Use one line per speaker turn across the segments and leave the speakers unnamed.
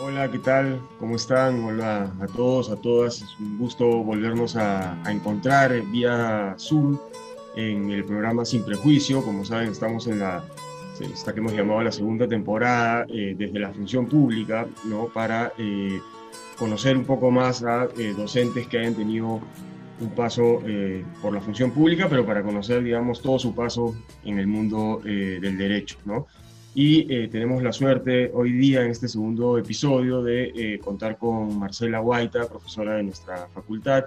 Hola, ¿qué tal? ¿Cómo están? Hola a todos, a todas. Es un gusto volvernos a, encontrar vía Zoom en el programa Sin Prejuicio. Como saben, estamos en la, esta que hemos llamado la segunda temporada eh, desde la función pública, ¿no? Para eh, conocer un poco más a eh, docentes que hayan tenido un paso por la función pública, pero para conocer, digamos, todo su paso en el mundo del derecho, ¿no? Y eh, tenemos la suerte hoy día en este segundo episodio de eh, contar con Marcela Guaita, profesora de nuestra facultad,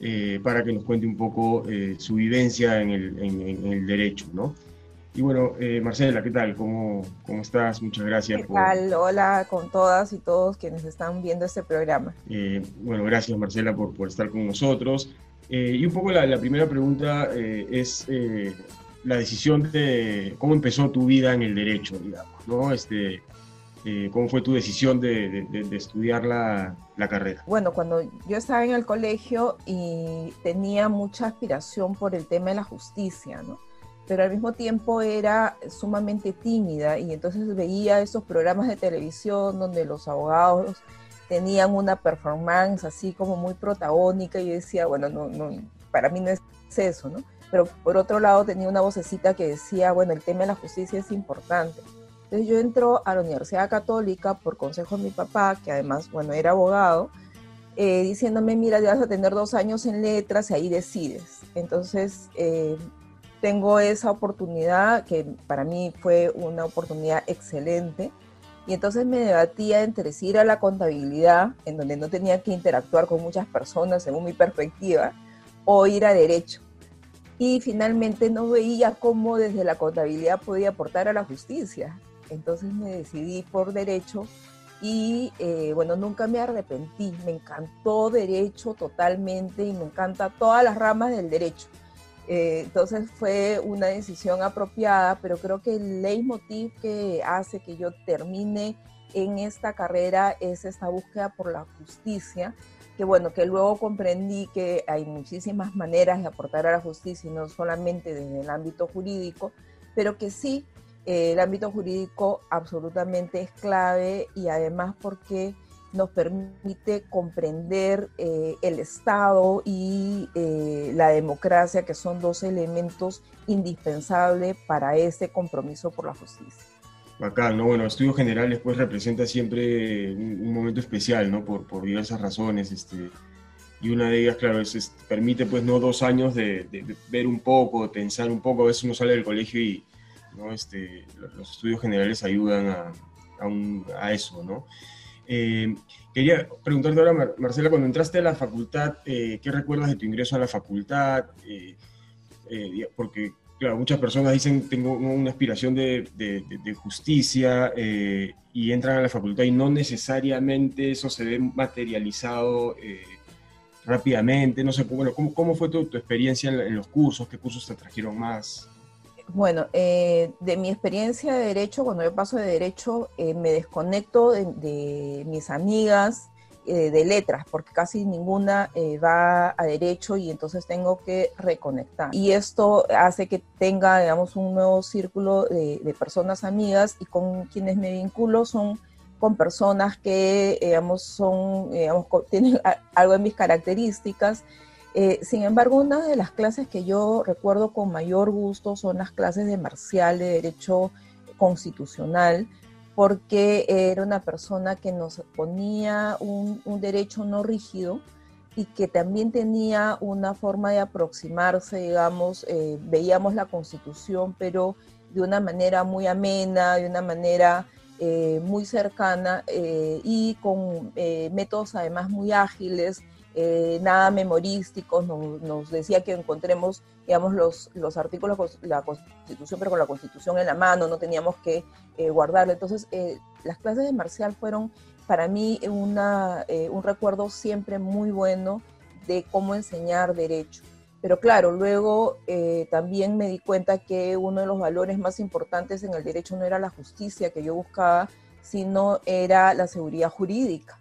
eh, para que nos cuente un poco su vivencia en el, en, el, derecho, ¿no? Y bueno, Marcela, ¿qué tal? ¿Cómo, ¿Cómo, estás? Muchas gracias.
¿Qué tal? Hola con todas y todos quienes están viendo este programa.
bueno, gracias Marcela por, por estar con nosotros. y un poco la, la primera pregunta es la decisión de cómo empezó tu vida en el derecho, digamos, ¿no? Este, eh, ¿Cómo fue tu decisión de, estudiar la, carrera?
Bueno, cuando yo estaba en el colegio y tenía mucha aspiración por el tema de la justicia, ¿no? Pero al mismo tiempo era sumamente tímida y entonces veía esos programas de televisión donde los abogados tenían una performance así como muy protagónica y yo decía, bueno, no, no, para mí no es eso, ¿no? Pero por otro lado tenía una vocecita que decía, bueno, el tema de la justicia es importante. Entonces yo entro a la Universidad Católica por consejo de mi papá, que además, bueno, era abogado, eh, diciéndome, mira, ya vas a tener dos años en letras y ahí decides. Entonces, eh, tengo esa oportunidad que para mí fue una oportunidad excelente. Y entonces me debatía entre ir a la contabilidad, en donde no tenía que interactuar con muchas personas según mi perspectiva, o ir a derecho y finalmente no veía cómo desde la contabilidad podía aportar a la justicia. Entonces me decidí por derecho y eh, bueno, nunca me arrepentí, me encantó derecho totalmente y me encanta todas las ramas del derecho. Eh, entonces fue una decisión apropiada, pero creo que el leitmotiv que hace que yo termine en esta carrera es esta búsqueda por la justicia que bueno, que luego comprendí que hay muchísimas maneras de aportar a la justicia y no solamente desde el ámbito jurídico, pero que sí, eh, el ámbito jurídico absolutamente es clave y además porque nos permite comprender eh, el Estado y eh, la democracia, que son dos elementos indispensables para ese compromiso por la justicia.
Acá, ¿no? Bueno, Estudios Generales pues representa siempre un, momento especial, ¿no? Por, por, diversas razones, este, y una de ellas, claro, es, permite pues no dos años de, ver un poco, de pensar un poco, a veces uno sale del colegio y, ¿no? Este, los estudios generales ayudan a, a, eso, ¿no? Eh, quería preguntarte ahora, Marcela, cuando entraste a la facultad, eh, ¿qué recuerdas de tu ingreso a la facultad? Eh, porque claro, muchas personas dicen, tengo una aspiración de, justicia eh, y entran a la facultad y no necesariamente eso se ve materializado eh, rápidamente. No sé, bueno, ¿cómo, cómo fue tu, experiencia en, los cursos? ¿Qué cursos te trajeron más?
Bueno, eh, de mi experiencia de derecho, cuando yo paso de derecho, me desconecto de mis amigas, eh, de letras, porque casi ninguna eh, va a derecho y entonces tengo que reconectar. Y esto hace que tenga, digamos, un nuevo círculo de, personas amigas y con quienes me vinculo son con personas que, digamos, son, digamos, tienen algo de mis características. Eh, sin embargo, una de las clases que yo recuerdo con mayor gusto son las clases de marcial, de derecho constitucional, porque era una persona que nos ponía un, derecho no rígido y que también tenía una forma de aproximarse, digamos, eh, veíamos la constitución, pero de una manera muy amena, de una manera eh, muy cercana eh, y con métodos además muy ágiles eh, nada memorísticos, nos, decía que encontremos, digamos, los, los artículos la Constitución, pero con la Constitución en la mano, no teníamos que eh, guardarla. Entonces, eh, las clases de Marcial fueron para mí una, un recuerdo siempre muy bueno de cómo enseñar derecho. Pero claro, luego también me di cuenta que uno de los valores más importantes en el derecho no era la justicia que yo buscaba, sino era la seguridad jurídica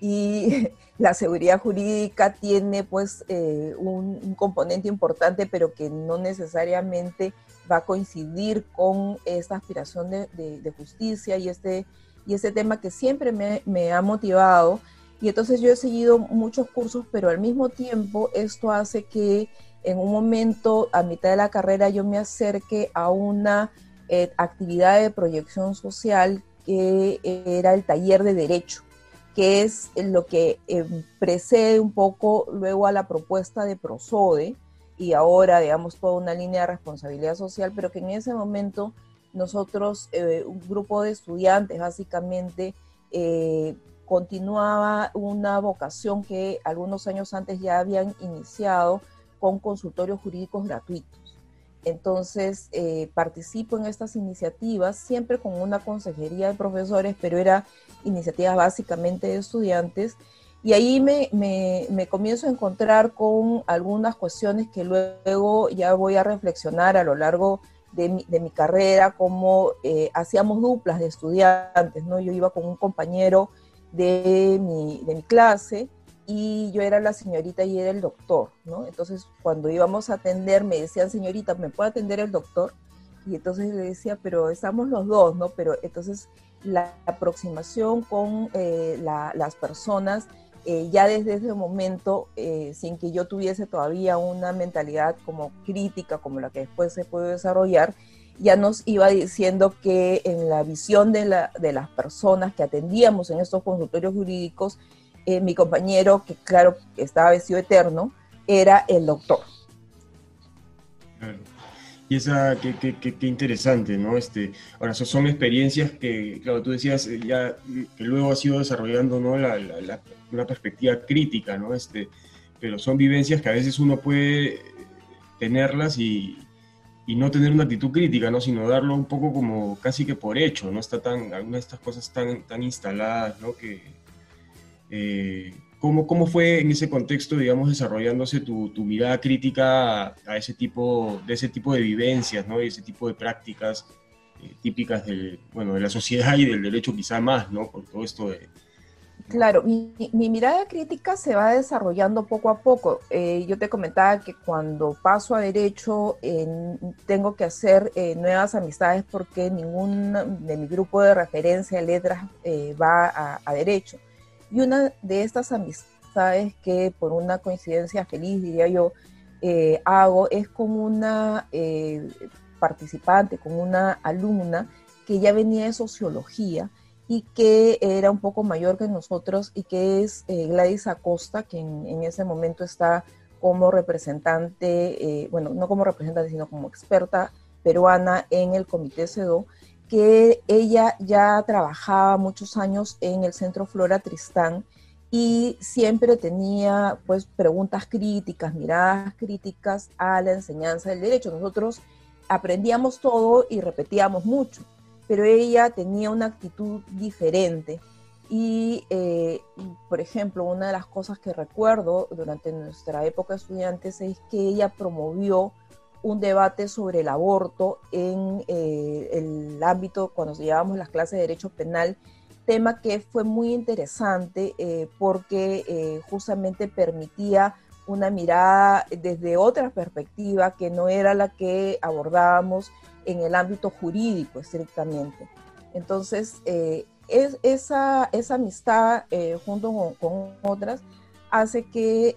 y la seguridad jurídica tiene pues eh, un, componente importante, pero que no necesariamente va a coincidir con esta aspiración de, justicia y este y ese tema que siempre me, me ha motivado. Y entonces yo he seguido muchos cursos, pero al mismo tiempo esto hace que en un momento, a mitad de la carrera, yo me acerque a una eh, actividad de proyección social que era el taller de derecho, que es lo que eh, precede un poco luego a la propuesta de Prosode y ahora, digamos, toda una línea de responsabilidad social, pero que en ese momento nosotros, eh, un grupo de estudiantes básicamente, continuaba una vocación que algunos años antes ya habían iniciado con consultorios jurídicos gratuitos. Entonces, eh, participo en estas iniciativas, siempre con una consejería de profesores, pero era iniciativas básicamente de estudiantes. Y ahí me, me, comienzo a encontrar con algunas cuestiones que luego ya voy a reflexionar a lo largo de mi, de mi carrera, como eh, hacíamos duplas de estudiantes, ¿no? Yo iba con un compañero de mi, de mi clase y yo era la señorita y era el doctor, ¿no? Entonces, cuando íbamos a atender, me decían, señorita, ¿me puede atender el doctor? Y entonces le decía, pero estamos los dos, ¿no? Pero entonces la aproximación con eh, las personas, eh, ya desde ese momento, eh, sin que yo tuviese todavía una mentalidad como crítica, como la que después se puede desarrollar, ya nos iba diciendo que en la visión de, de las personas que atendíamos en estos consultorios jurídicos, eh, mi compañero, que claro, estaba vestido eterno, era el doctor.
Y esa, qué, qué, qué, interesante, ¿no? Este, ahora, son experiencias que, claro, tú decías, eh, ya que luego ha sido desarrollando, ¿no? La, la, una perspectiva crítica, ¿no? Este, pero son vivencias que a veces uno puede tenerlas y, y no tener una actitud crítica, ¿no? Sino darlo un poco como casi que por hecho, ¿no? Está tan, algunas de estas cosas tan, tan instaladas, ¿no? Que, eh, ¿cómo, ¿cómo, fue en ese contexto, digamos, desarrollándose tu, mirada crítica a, ese tipo, de ese tipo de vivencias, ¿no? Y ese tipo de prácticas eh, típicas del, bueno, de la sociedad y del derecho quizá más, ¿no? Por todo esto de...
Claro, mi, mi mirada crítica se va desarrollando poco a poco. Eh, yo te comentaba que cuando paso a derecho tengo que hacer nuevas amistades porque ningún de mi grupo de referencia de letras va a derecho. Y una de estas amistades que por una coincidencia feliz, diría yo, eh, hago es con una eh, participante, con una alumna que ya venía de sociología y que era un poco mayor que nosotros y que es eh, Gladys Acosta, que en, ese momento está como representante, bueno, no como representante, sino como experta peruana en el Comité CEDO que ella ya trabajaba muchos años en el Centro Flora Tristán y siempre tenía pues preguntas críticas, miradas críticas a la enseñanza del derecho. Nosotros aprendíamos todo y repetíamos mucho, pero ella tenía una actitud diferente. Y, eh, por ejemplo, una de las cosas que recuerdo durante nuestra época de estudiantes es que ella promovió un debate sobre el aborto en eh, el ámbito cuando llevábamos las clases de derecho penal, tema que fue muy interesante eh, porque eh, justamente permitía una mirada desde otra perspectiva que no era la que abordábamos en el ámbito jurídico estrictamente. Entonces, es, esa, esa amistad junto con, con, otras hace que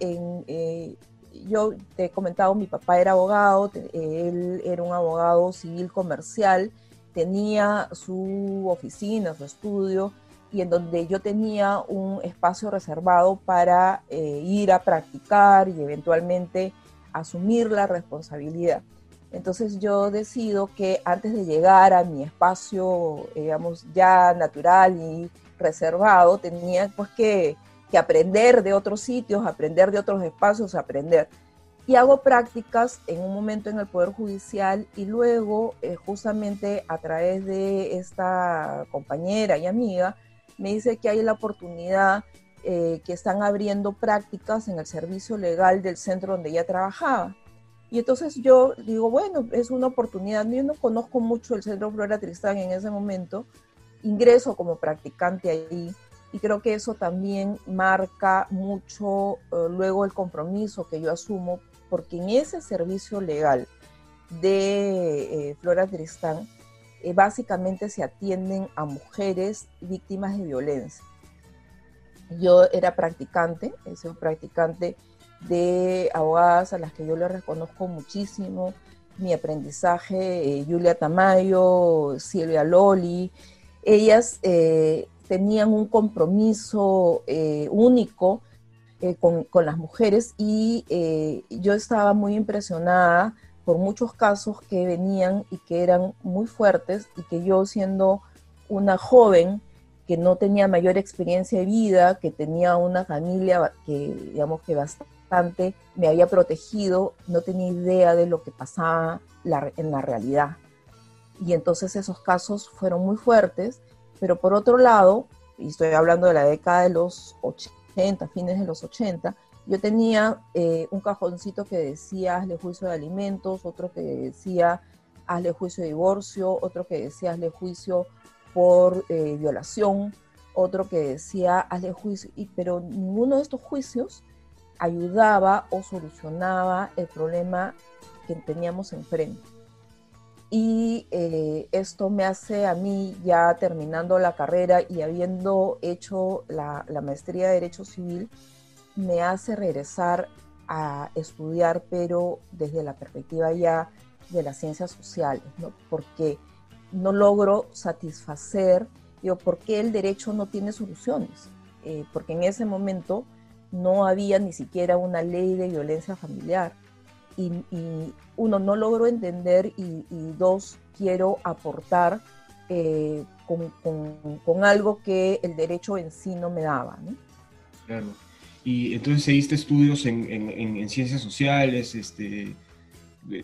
yo te he comentado, mi papá era abogado, él era un abogado civil comercial, tenía su oficina, su estudio, y en donde yo tenía un espacio reservado para eh, ir a practicar y eventualmente asumir la responsabilidad. Entonces yo decido que antes de llegar a mi espacio, digamos, ya natural y reservado, tenía pues que que aprender de otros sitios, aprender de otros espacios, aprender. Y hago prácticas en un momento en el Poder Judicial y luego, eh, justamente a través de esta compañera y amiga, me dice que hay la oportunidad eh, que están abriendo prácticas en el servicio legal del centro donde ella trabajaba. Y entonces yo digo, bueno, es una oportunidad. Yo no conozco mucho el centro Flora Tristán en ese momento. Ingreso como practicante ahí y creo que eso también marca mucho eh, luego el compromiso que yo asumo, porque en ese servicio legal de eh, Flora Tristán, eh, básicamente se atienden a mujeres víctimas de violencia. Yo era practicante, soy practicante de abogadas a las que yo le reconozco muchísimo, mi aprendizaje, eh, Julia Tamayo, Silvia Loli, ellas tenían un compromiso único con, con, las mujeres y yo estaba muy impresionada por muchos casos que venían y que eran muy fuertes y que yo siendo una joven que no tenía mayor experiencia de vida, que tenía una familia que digamos que bastante me había protegido, no tenía idea de lo que pasaba en la realidad. Y entonces esos casos fueron muy fuertes, pero por otro lado, y estoy hablando de la década de los 80, fines de los 80, yo tenía eh, un cajoncito que decía hazle juicio de alimentos, otro que decía hazle juicio de divorcio, otro que decía hazle juicio por eh, violación, otro que decía hazle juicio, y, pero ninguno de estos juicios ayudaba o solucionaba el problema que teníamos enfrente. Y eh, esto me hace a mí, ya terminando la carrera y habiendo hecho la, la maestría de Derecho Civil, me hace regresar a estudiar, pero desde la perspectiva ya de las ciencias sociales, ¿no? Porque no logro satisfacer, digo, ¿por qué el derecho no tiene soluciones? Eh, porque en ese momento no había ni siquiera una ley de violencia familiar. Y, uno, no logro entender y, dos, quiero aportar eh, con, con, algo que el derecho en sí no me daba. ¿no?
Claro y entonces seguiste estudios en, en, ciencias sociales, este,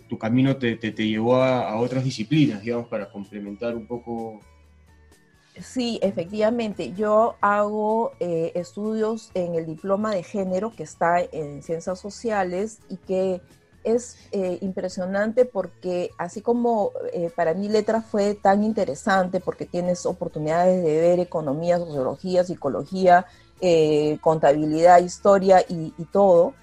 tu camino te, te, llevó a, otras disciplinas, digamos, para complementar un poco.
Sí, efectivamente, yo hago eh, estudios en el diploma de género que está en ciencias sociales y que es eh, impresionante porque así como eh, para mí letra fue tan interesante porque tienes oportunidades de ver economía, sociología, psicología, eh, contabilidad, historia y, todo.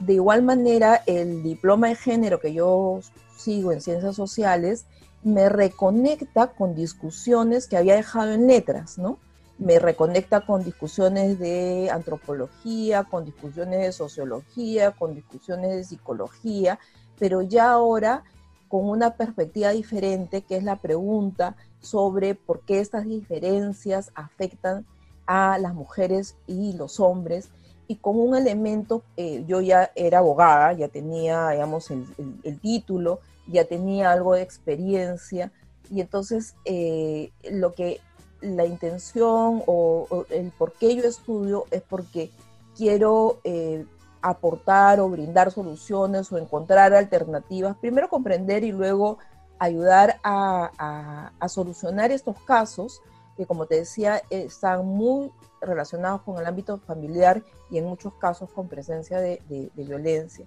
De igual manera, el diploma de género que yo sigo en ciencias sociales me reconecta con discusiones que había dejado en letras, ¿no? Me reconecta con discusiones de antropología, con discusiones de sociología, con discusiones de psicología, pero ya ahora con una perspectiva diferente, que es la pregunta sobre por qué estas diferencias afectan a las mujeres y los hombres y como un elemento, eh, yo ya era abogada, ya tenía, digamos, el, título, ya tenía algo de experiencia y entonces eh, lo que la intención o, el por qué yo estudio es porque quiero eh, aportar o brindar soluciones o encontrar alternativas, primero comprender y luego ayudar a, solucionar estos casos que como te decía, están muy relacionados con el ámbito familiar y en muchos casos con presencia de, violencia.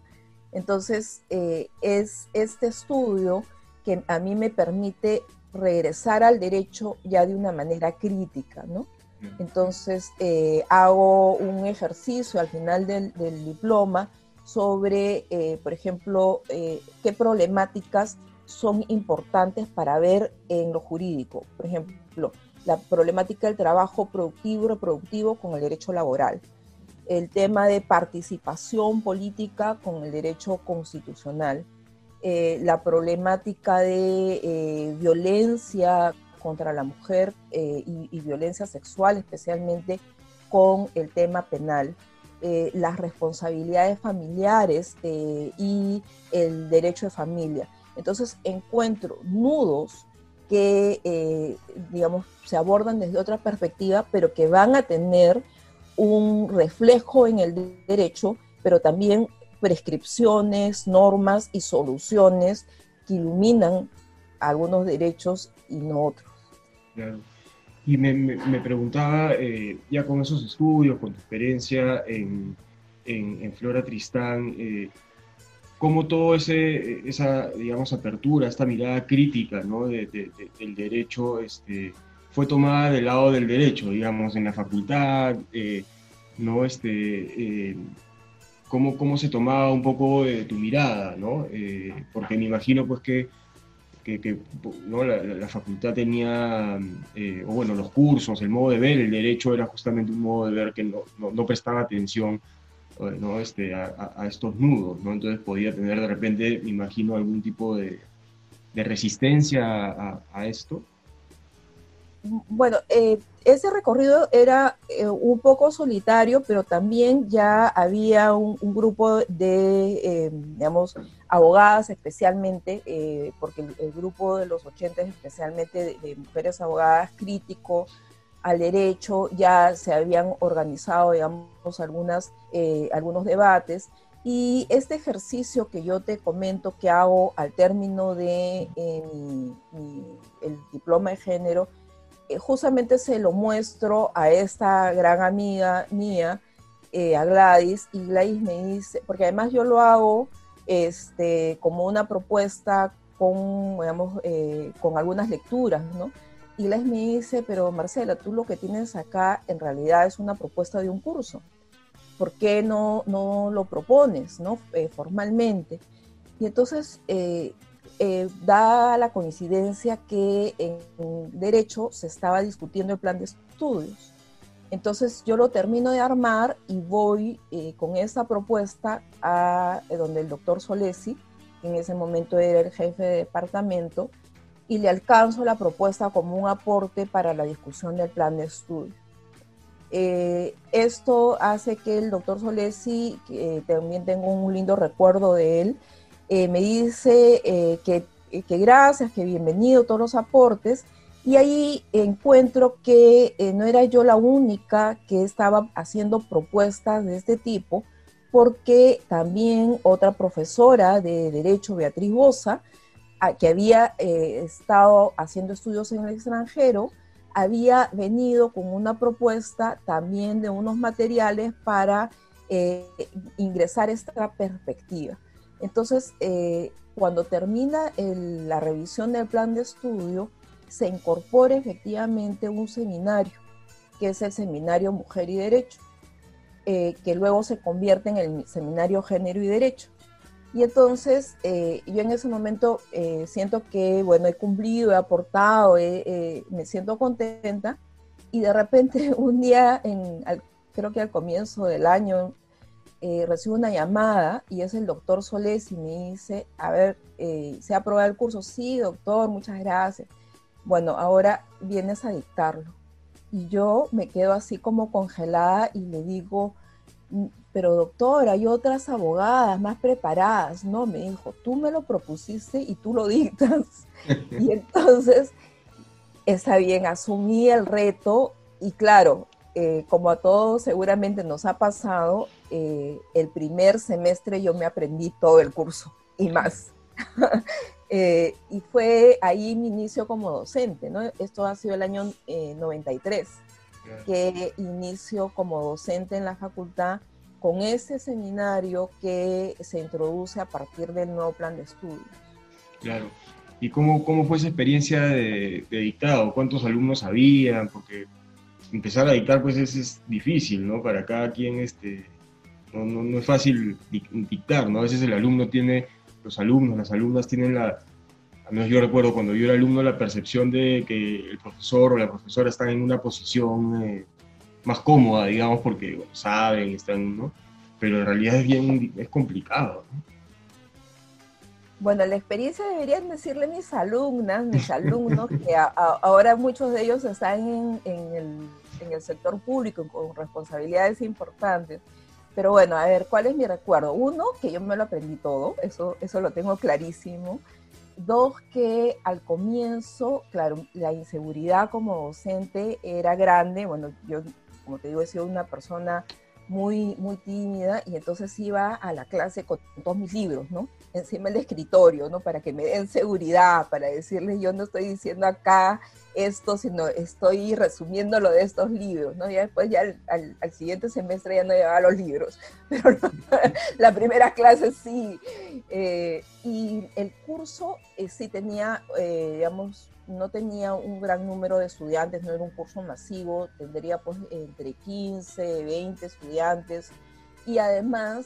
Entonces, eh, es este estudio que a mí me permite regresar al derecho ya de una manera crítica, ¿no? Entonces, eh, hago un ejercicio al final del, diploma sobre, eh, por ejemplo, qué problemáticas son importantes para ver en lo jurídico. Por ejemplo, la problemática del trabajo productivo y reproductivo con el derecho laboral, el tema de participación política con el derecho constitucional, eh, la problemática de eh, violencia contra la mujer eh, y, violencia sexual, especialmente con el tema penal, las responsabilidades familiares y el derecho de familia. Entonces encuentro nudos que, digamos, se abordan desde otra perspectiva, pero que van a tener un reflejo en el derecho, pero también prescripciones, normas y soluciones que iluminan algunos derechos y no otros.
Y me, preguntaba, eh, ya con esos estudios, con tu experiencia en, en, Flora Tristán, eh, cómo todo ese, esa, digamos, apertura, esta mirada crítica ¿no? del derecho este, fue tomada del lado del derecho, digamos, en la facultad, eh, ¿no? Este, cómo, cómo, se tomaba un poco tu mirada, ¿no? Eh, porque me imagino pues que que, ¿no? la, facultad tenía, eh, o bueno, los cursos, el modo de ver, el derecho era justamente un modo de ver que no, no, prestaba atención eh, ¿no? este, a, estos nudos, ¿no? entonces podía tener de repente, me imagino, algún tipo de, de resistencia a, a, esto.
Bueno, ese recorrido era un poco solitario, pero también ya había un, un grupo de, digamos, abogadas especialmente, eh, porque el, grupo de los 80 especialmente de, mujeres abogadas crítico al derecho, ya se habían organizado, digamos, algunas, eh, algunos debates. Y este ejercicio que yo te comento que hago al término de eh, el diploma de género, justamente se lo muestro a esta gran amiga mía, a Gladys, y Gladys me dice, porque además yo lo hago este, como una propuesta con, digamos, eh, con algunas lecturas, ¿no? Y Les me dice, pero Marcela, tú lo que tienes acá en realidad es una propuesta de un curso. ¿Por qué no, no lo propones, ¿no? Eh, formalmente? Y entonces eh, da la coincidencia que en Derecho se estaba discutiendo el plan de estudios. Entonces yo lo termino de armar y voy eh, con esa propuesta a eh, donde el doctor Solesi, que en ese momento era el jefe de departamento, y le alcanzo la propuesta como un aporte para la discusión del plan de estudio. Eh, esto hace que el doctor Solesi, que también tengo un lindo recuerdo de él, me dice que, que gracias, que bienvenido todos los aportes, y ahí encuentro que eh, no era yo la única que estaba haciendo propuestas de este tipo, porque también otra profesora de Derecho, Beatriz Bosa, que había eh, estado haciendo estudios en el extranjero, había venido con una propuesta también de unos materiales para eh, ingresar esta perspectiva. Entonces, cuando termina la revisión del plan de estudio, se incorpore efectivamente un seminario, que es el Seminario Mujer y Derecho, eh, que luego se convierte en el Seminario Género y Derecho. Y entonces eh, yo en ese momento eh, siento que, bueno, he cumplido, he aportado, me siento contenta y de repente un día, creo que al comienzo del año, recibo una llamada y es el doctor Solés y me dice, a ver, ¿se ha aprobado el curso? Sí, doctor, muchas gracias bueno, ahora vienes a dictarlo. Y yo me quedo así como congelada y le digo, mm, pero doctor, hay otras abogadas más preparadas. No, me dijo, tú me lo propusiste y tú lo dictas. y entonces, está bien, asumí el reto y claro, eh, como a todos seguramente nos ha pasado, eh, el primer semestre yo me aprendí todo el curso y más. Eh, y fue ahí mi inicio como docente, ¿no? Esto ha sido el año 93, eh, que inicio como docente en la facultad con ese seminario que se introduce a partir del nuevo plan de estudios.
Claro. ¿Y cómo, cómo fue esa experiencia de, dictado? ¿Cuántos alumnos había? Porque empezar a dictar pues es, difícil, ¿no? Para cada quien este, no, no es fácil dictar, ¿no? A veces el alumno tiene los alumnos, las alumnas tienen la, al menos yo recuerdo cuando yo era alumno, la percepción de que el profesor o la profesora están en una posición eh, más cómoda, digamos, porque saben, están, ¿no? Pero en realidad es bien, es complicado,
Bueno, la experiencia deberían decirle mis alumnas, mis alumnos, que ahora muchos de ellos están en, en, el, en el sector público con responsabilidades importantes. Pero bueno, a ver, ¿cuál es mi recuerdo? Uno, que yo me lo aprendí todo, eso, eso lo tengo clarísimo. Dos, que al comienzo, claro, la inseguridad como docente era grande. Bueno, yo, como te digo, he sido una persona muy, muy tímida y entonces iba a la clase con todos mis libros, ¿no? Encima del escritorio, ¿no? Para que me den seguridad, para decirles, yo no estoy diciendo acá esto, sino estoy resumiendo lo de estos libros, ¿no? Ya después, ya al, siguiente semestre ya no llevaba los libros, pero la primera clase sí. Eh, y el curso eh, sí tenía, eh, digamos, no tenía un gran número de estudiantes, no era un curso masivo, tendría pues entre 15, 20 estudiantes. Y además,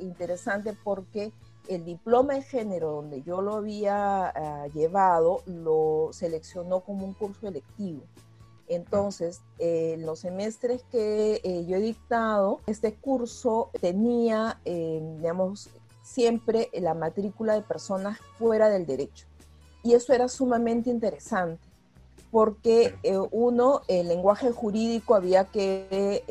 interesante porque el diploma de género donde yo lo había ah, llevado lo seleccionó como un curso electivo. Entonces, en los semestres que eh, yo he dictado, este curso tenía, eh, digamos, siempre la matrícula de personas fuera del derecho. Y eso era sumamente interesante, porque eh, uno, el lenguaje jurídico había que,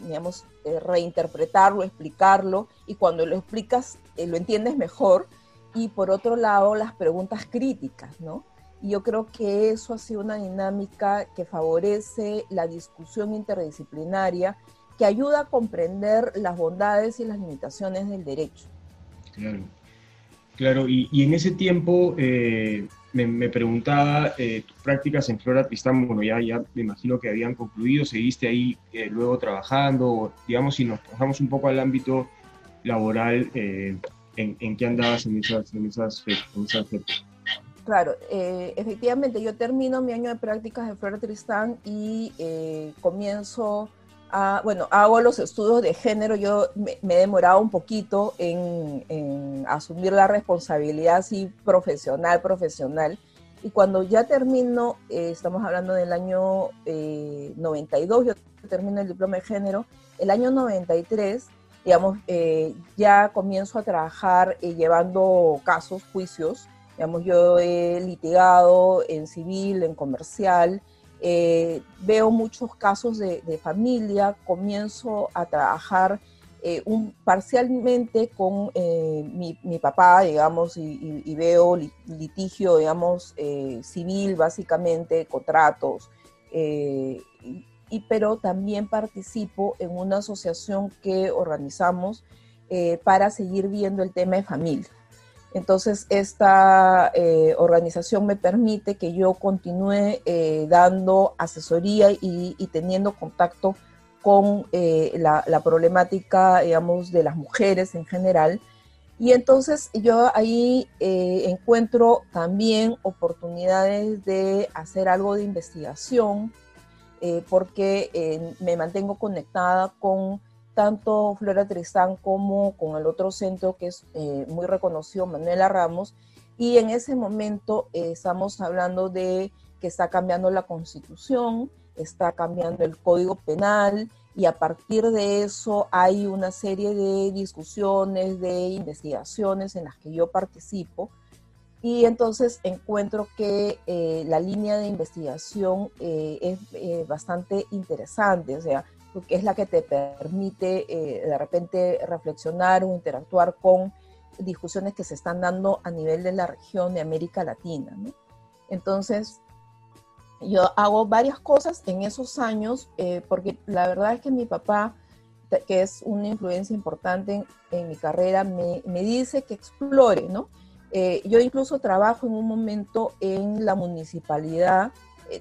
digamos, reinterpretarlo, explicarlo, y cuando lo explicas, lo entiendes mejor. Y por otro lado, las preguntas críticas, ¿no? Y yo creo que eso ha sido una dinámica que favorece la discusión interdisciplinaria, que ayuda a comprender las bondades y las limitaciones del derecho.
Claro, claro. Y, en ese tiempo eh, me, preguntaba, eh, tus prácticas en Flora Tristán, bueno, ya, ya me imagino que habían concluido, seguiste ahí eh, luego trabajando, digamos, si nos pasamos un poco al ámbito laboral, en, en, qué andabas en esas, en esas, en esas
Claro, eh, efectivamente yo termino mi año de prácticas en Flora Tristán y eh, comienzo a, bueno, hago los estudios de género, yo me, he demorado un poquito en, asumir la responsabilidad así profesional, profesional, y cuando ya termino, eh, estamos hablando del año 92, yo termino el diploma de género, el año 93, digamos, ya comienzo a trabajar llevando casos, juicios, Digamos, yo he litigado en civil, en comercial, eh, veo muchos casos de, familia, comienzo a trabajar eh, parcialmente con eh, mi, papá, digamos, y, veo litigio, digamos, civil, básicamente, contratos, y, pero también participo en una asociación que organizamos para seguir viendo el tema de familia. Entonces, esta eh, organización me permite que yo continúe eh, dando asesoría y, teniendo contacto con eh, la, problemática, digamos, de las mujeres en general. Y entonces yo ahí encuentro también oportunidades de hacer algo de investigación, porque me mantengo conectada con tanto Flora Tristán como con el otro centro que es eh, muy reconocido, Manuela Ramos, y en ese momento eh, estamos hablando de que está cambiando la constitución, está cambiando el código penal, y a partir de eso hay una serie de discusiones, de investigaciones en las que yo participo, y entonces encuentro que eh, la línea de investigación es bastante interesante, o sea, porque es la que te permite eh, de repente reflexionar o interactuar con discusiones que se están dando a nivel de la región de América Latina. Entonces, yo hago varias cosas en esos años, eh, porque la verdad es que mi papá, que es una influencia importante en, mi carrera, me, dice que explore, ¿no? Eh, yo incluso trabajo en un momento en la municipalidad,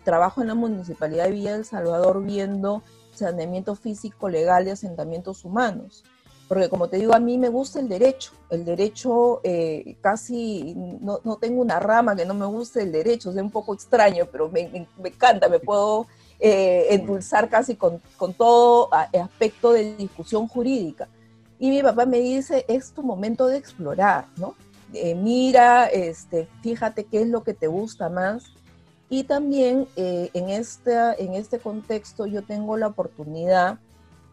trabajo en la municipalidad de Villa del Salvador viendo saneamiento físico legal de asentamientos humanos. Porque como te digo, a mí me gusta el derecho. El derecho eh, casi, no, no, tengo una rama que no me guste el derecho, es un poco extraño, pero me, me, encanta, me puedo eh, endulzar casi con, con todo aspecto de discusión jurídica. Y mi papá me dice, es tu momento de explorar, ¿no? Eh, mira, este, fíjate qué es lo que te gusta más y también eh, en, este, en este contexto yo tengo la oportunidad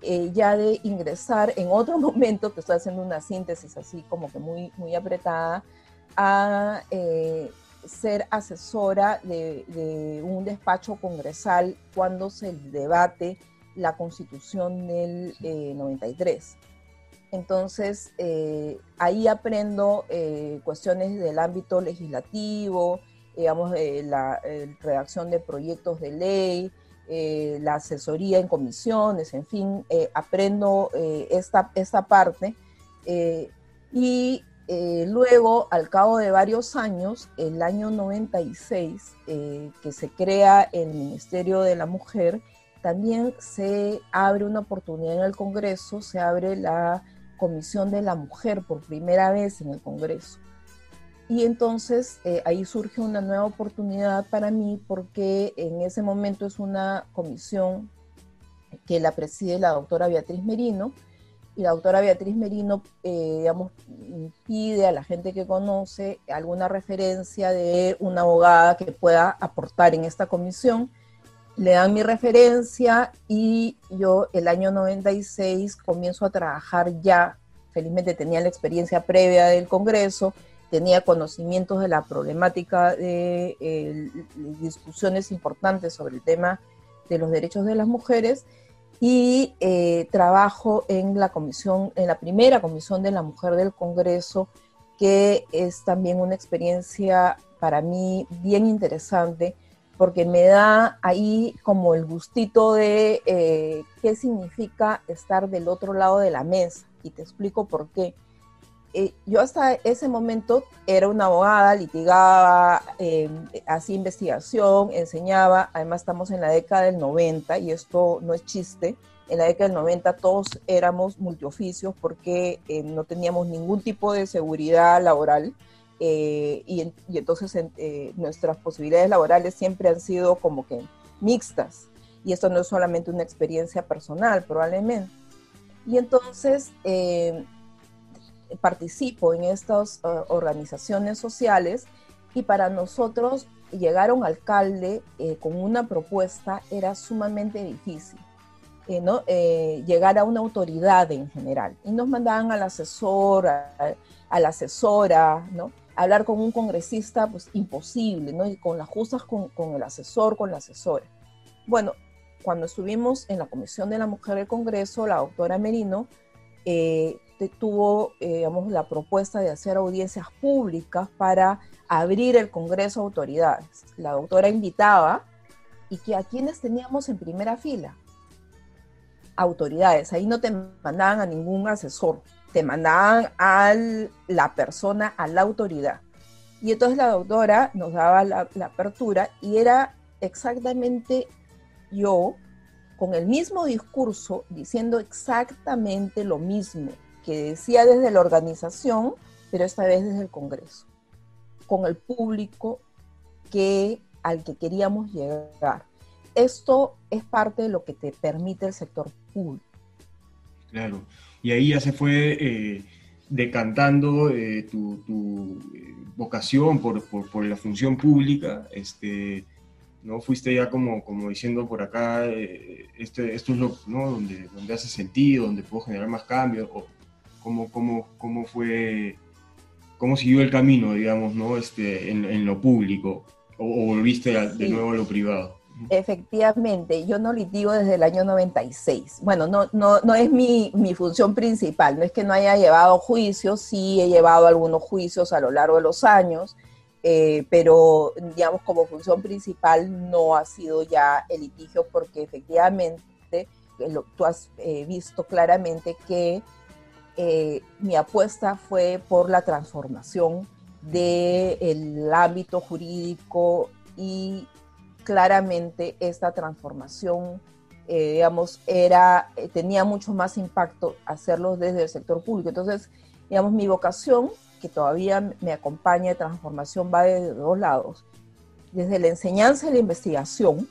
eh, ya de ingresar en otro momento, que estoy haciendo una síntesis así como que muy, muy apretada, a eh, ser asesora de, un despacho congresal cuando se debate la constitución del 93. Entonces, ahí aprendo cuestiones del ámbito legislativo, digamos, eh, la redacción de proyectos de ley, eh, la asesoría en comisiones, en fin, eh, aprendo esta, esta parte. y luego, al cabo de varios años, el año 96, que se crea el Ministerio de la Mujer, también se abre una oportunidad en el Congreso, se abre la Comisión de la Mujer por primera vez en el Congreso. Y entonces eh, ahí surge una nueva oportunidad para mí porque en ese momento es una comisión que la preside la doctora Beatriz Merino y la doctora Beatriz Merino, eh, digamos, pide a la gente que conoce alguna referencia de una abogada que pueda aportar en esta comisión. Le dan mi referencia y yo el año 96 comienzo a trabajar ya, felizmente tenía la experiencia previa del Congreso, tenía conocimientos de la problemática de eh, discusiones importantes sobre el tema de los derechos de las mujeres y eh, trabajo en la comisión, en la primera comisión de la mujer del Congreso, que es también una experiencia para mí bien interesante, porque me da ahí como el gustito de eh, qué significa estar del otro lado de la mesa, y te explico por qué. Eh, yo hasta ese momento era una abogada, litigaba, eh, hacía investigación, enseñaba, además estamos en la década del 90 y esto no es chiste, en la década del 90 todos éramos multioficios porque eh, no teníamos ningún tipo de seguridad laboral y, y, entonces nuestras posibilidades laborales siempre han sido como que mixtas. Y esto no es solamente una experiencia personal probablemente. Y entonces participo en estas uh, organizaciones sociales y para nosotros llegar a un alcalde eh, con una propuesta era sumamente difícil. Eh, ¿no? Eh, llegar a una autoridad en general. Y nos mandaban al asesor, a, la asesora, ¿no? hablar con un congresista, pues imposible, ¿no? Y con las justas con, el asesor, con la asesora. Bueno, cuando estuvimos en la Comisión de la Mujer del Congreso, la doctora Merino tuvo, eh, la propuesta de hacer audiencias públicas para abrir el Congreso a autoridades. La doctora invitaba y que a quienes teníamos en primera fila, autoridades. Ahí no te mandaban a ningún asesor, te mandaban a la persona, a la autoridad. Y entonces la doctora nos daba la apertura y era exactamente yo con el mismo discurso diciendo exactamente lo mismo decía desde la organización, pero esta vez desde el Congreso, con el público que, al que queríamos llegar. Esto es parte de lo que te permite el sector público.
Claro, y ahí ya se fue eh, decantando eh, tu, eh, vocación por, la función pública, este, ¿no? Fuiste ya como, como diciendo por acá, este, esto es lo, ¿no? donde, donde hace sentido, donde puedo generar más cambios, o, cómo, cómo, cómo fue, cómo siguió el camino, digamos, ¿no? Este, en, lo público, o, volviste de nuevo a lo privado.
Efectivamente, yo no litigo desde el año 96. Bueno, no, no, no es mi, mi, función principal, no es que no haya llevado juicios, sí he llevado algunos juicios a lo largo de los años, eh, pero digamos como función principal no ha sido ya el litigio porque efectivamente eh, lo, tú has eh, visto claramente que eh, mi apuesta fue por la transformación del ámbito jurídico y claramente esta transformación, eh, digamos, era, eh, tenía mucho más impacto hacerlo desde el sector público. Entonces, digamos, mi vocación, que todavía me acompaña de transformación, va de dos lados. Desde la enseñanza y la investigación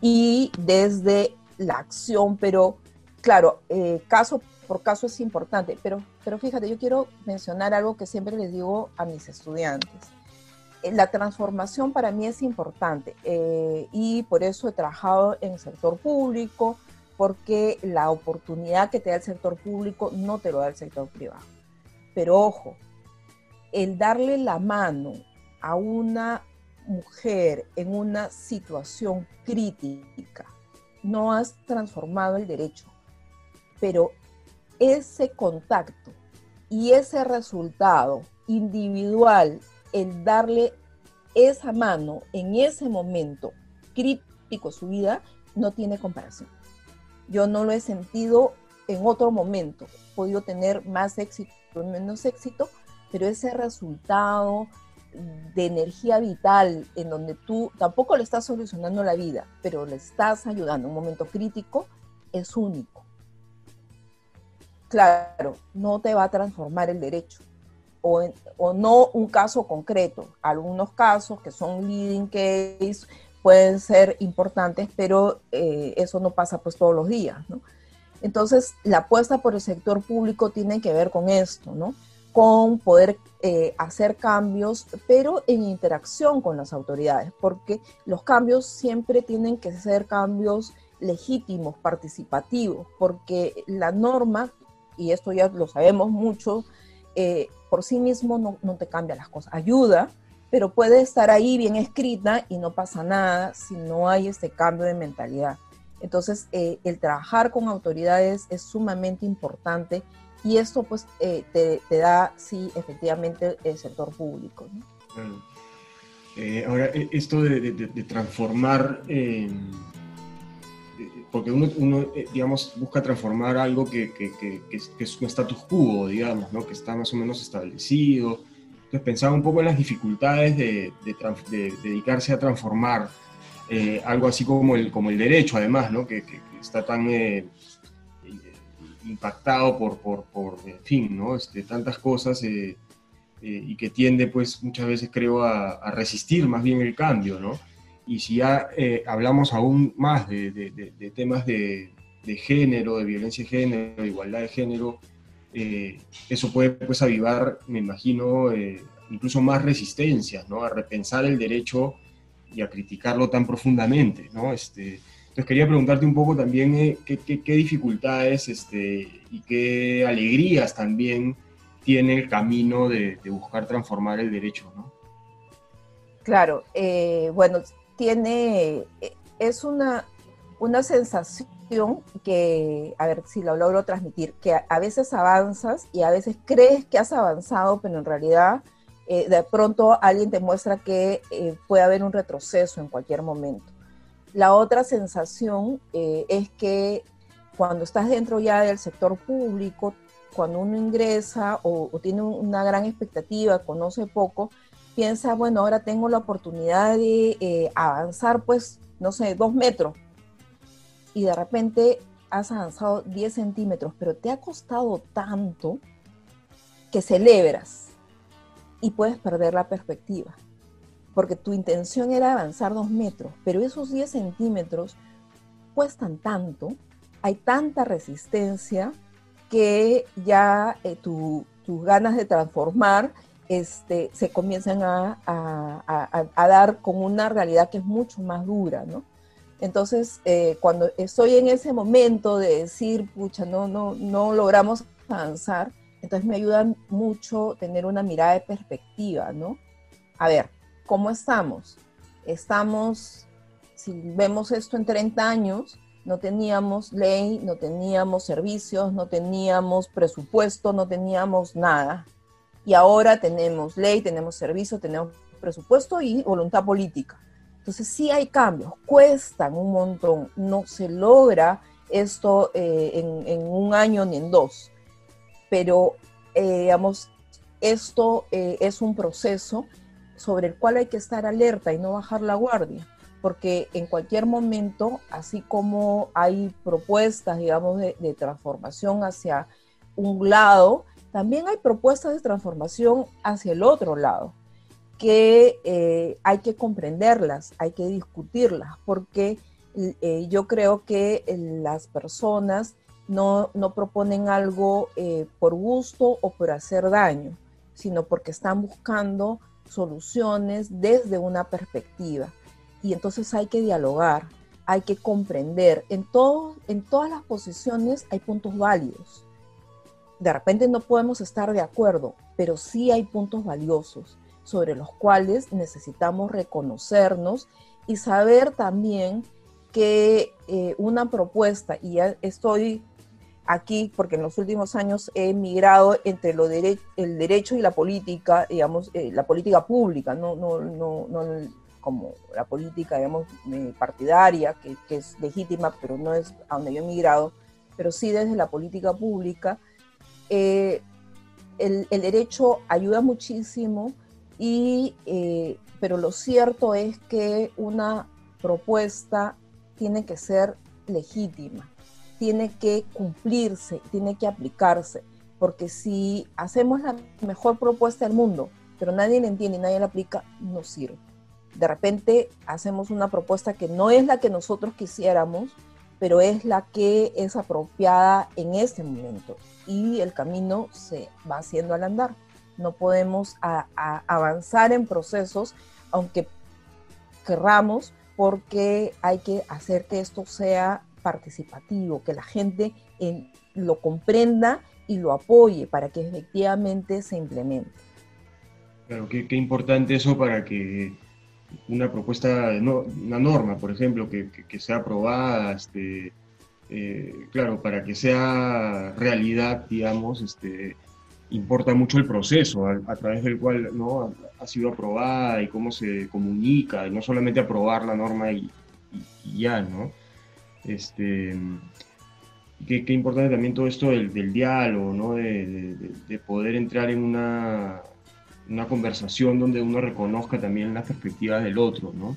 y desde la acción, pero claro, caso por caso es importante, pero, pero fíjate, yo quiero mencionar algo que siempre les digo a mis estudiantes. Eh, la transformación para mí es importante eh, y por eso he trabajado en el sector público, porque la oportunidad que te da el sector público no te lo da el sector privado. Pero ojo, el darle la mano a una mujer en una situación crítica, no has transformado el derecho, pero ese contacto y ese resultado individual, el darle esa mano en ese momento crítico su vida, no tiene comparación. Yo no lo he sentido en otro momento. He podido tener más éxito, menos éxito, pero ese resultado de energía vital en donde tú tampoco le estás solucionando la vida, pero le estás ayudando en un momento crítico, es único claro, no te va a transformar el derecho. O, no un caso concreto. Algunos casos que son leading case pueden ser importantes, pero eh, eso no pasa pues todos los días, ¿no? Entonces, la apuesta por el sector público tiene que ver con esto, ¿no? Con poder eh, hacer cambios, pero en interacción con las autoridades, porque los cambios siempre tienen que ser cambios legítimos, participativos, porque la norma, y esto ya lo sabemos mucho, eh, por sí mismo no, no te cambia las cosas, ayuda, pero puede estar ahí bien escrita y no pasa nada si no hay este cambio de mentalidad. Entonces, eh, el trabajar con autoridades es sumamente importante y esto pues eh, te, da, sí, efectivamente, el sector público.
Eh, ahora, e, esto de, transformar, porque uno, digamos, busca transformar algo que, es, un status quo, digamos, ¿no? que está más o menos establecido. Entonces pensaba un poco en las dificultades de, dedicarse a transformar eh, algo así como el, como el derecho, además, ¿no? que, está tan eh, impactado por, por, por, en fin, ¿no? Este, tantas cosas eh, y que tiende, pues, muchas veces creo a, resistir más bien el cambio, ¿no? Y si ya hablamos aún más de, temas de, género, de violencia de género, de igualdad de género, eso puede, pues, avivar, me imagino, incluso más resistencias, ¿no? A repensar el derecho y a criticarlo tan profundamente, ¿no? Este, entonces quería preguntarte un poco también eh, qué, dificultades este, y qué alegrías también tiene el camino de, buscar transformar el derecho, ¿no?
Claro, eh, bueno, tiene, es una, una sensación que, a ver si lo logro transmitir, que a veces avanzas y a veces crees que has avanzado, pero en realidad eh, de pronto alguien te muestra que eh, puede haber un retroceso en cualquier momento. La otra sensación eh, es que cuando estás dentro ya del sector público, cuando uno ingresa o, tiene una gran expectativa, conoce poco, piensa, bueno, ahora tengo la oportunidad de avanzar, pues, no sé, dos metros. Y de repente has avanzado 10 centímetros, pero te ha costado tanto que celebras y puedes perder la perspectiva. Porque tu intención era avanzar dos metros, pero esos 10 centímetros cuestan tanto, hay tanta resistencia que ya eh, tus ganas de transformar este, se comienzan a, dar con una realidad que es mucho más dura, ¿no? Entonces, eh, cuando estoy en ese momento de decir, pucha, no, no, no logramos avanzar, entonces me ayuda mucho tener una mirada de perspectiva, ¿no? A ver, ¿cómo estamos? Estamos, si vemos esto en 30 años, no teníamos ley, no teníamos servicios, no teníamos presupuesto, no teníamos nada. Y ahora tenemos ley, tenemos servicio, tenemos presupuesto y voluntad política. Entonces sí hay cambios, cuestan un montón, no se logra esto eh, en, un año ni en dos pero eh, digamos, esto eh, es un proceso sobre el cual hay que estar alerta y no bajar la guardia, porque en cualquier momento, así como hay propuestas, digamos, de, transformación hacia un lado, también hay propuestas de transformación hacia el otro lado, que eh, hay que comprenderlas, hay que discutirlas, porque yo creo que las personas no, proponen algo eh, por gusto o por hacer daño, sino porque están buscando soluciones desde una perspectiva. Y entonces hay que dialogar, hay que comprender. En, en todas las posiciones hay puntos válidos. De repente no podemos estar de acuerdo, pero sí hay puntos valiosos sobre los cuales necesitamos reconocernos y saber también que eh, una propuesta, y ya estoy aquí, porque en los últimos años he migrado entre lo el derecho y la política, digamos, eh, la política pública, no, no, no, no, como la política, digamos, eh, partidaria, que, que, es legítima, pero no es a donde yo he migrado, pero sí desde la política pública. Eh, el, el, derecho ayuda muchísimo, y, pero lo cierto es que una propuesta tiene que ser legítima tiene que cumplirse, tiene que aplicarse, porque si hacemos la mejor propuesta del mundo, pero nadie la entiende y nadie la aplica, no sirve. De repente hacemos una propuesta que no es la que nosotros quisiéramos pero es la que es apropiada en este momento y el camino se va haciendo al andar. No podemos avanzar en procesos, aunque querramos, porque hay que hacer que esto sea participativo, que la gente lo comprenda y lo apoye para que efectivamente se implemente.
Claro, qué, importante eso para que una propuesta, una norma, por ejemplo, que, sea aprobada, este, eh, claro, para que sea realidad, digamos, este, importa mucho el proceso a, través del cual ¿no? ha, sido aprobada y cómo se comunica, y no solamente aprobar la norma y, ya, ¿no? Este, qué, importante también todo esto del, diálogo, ¿no? De, poder entrar en una, una, conversación donde uno reconozca también las perspectivas del otro, ¿no?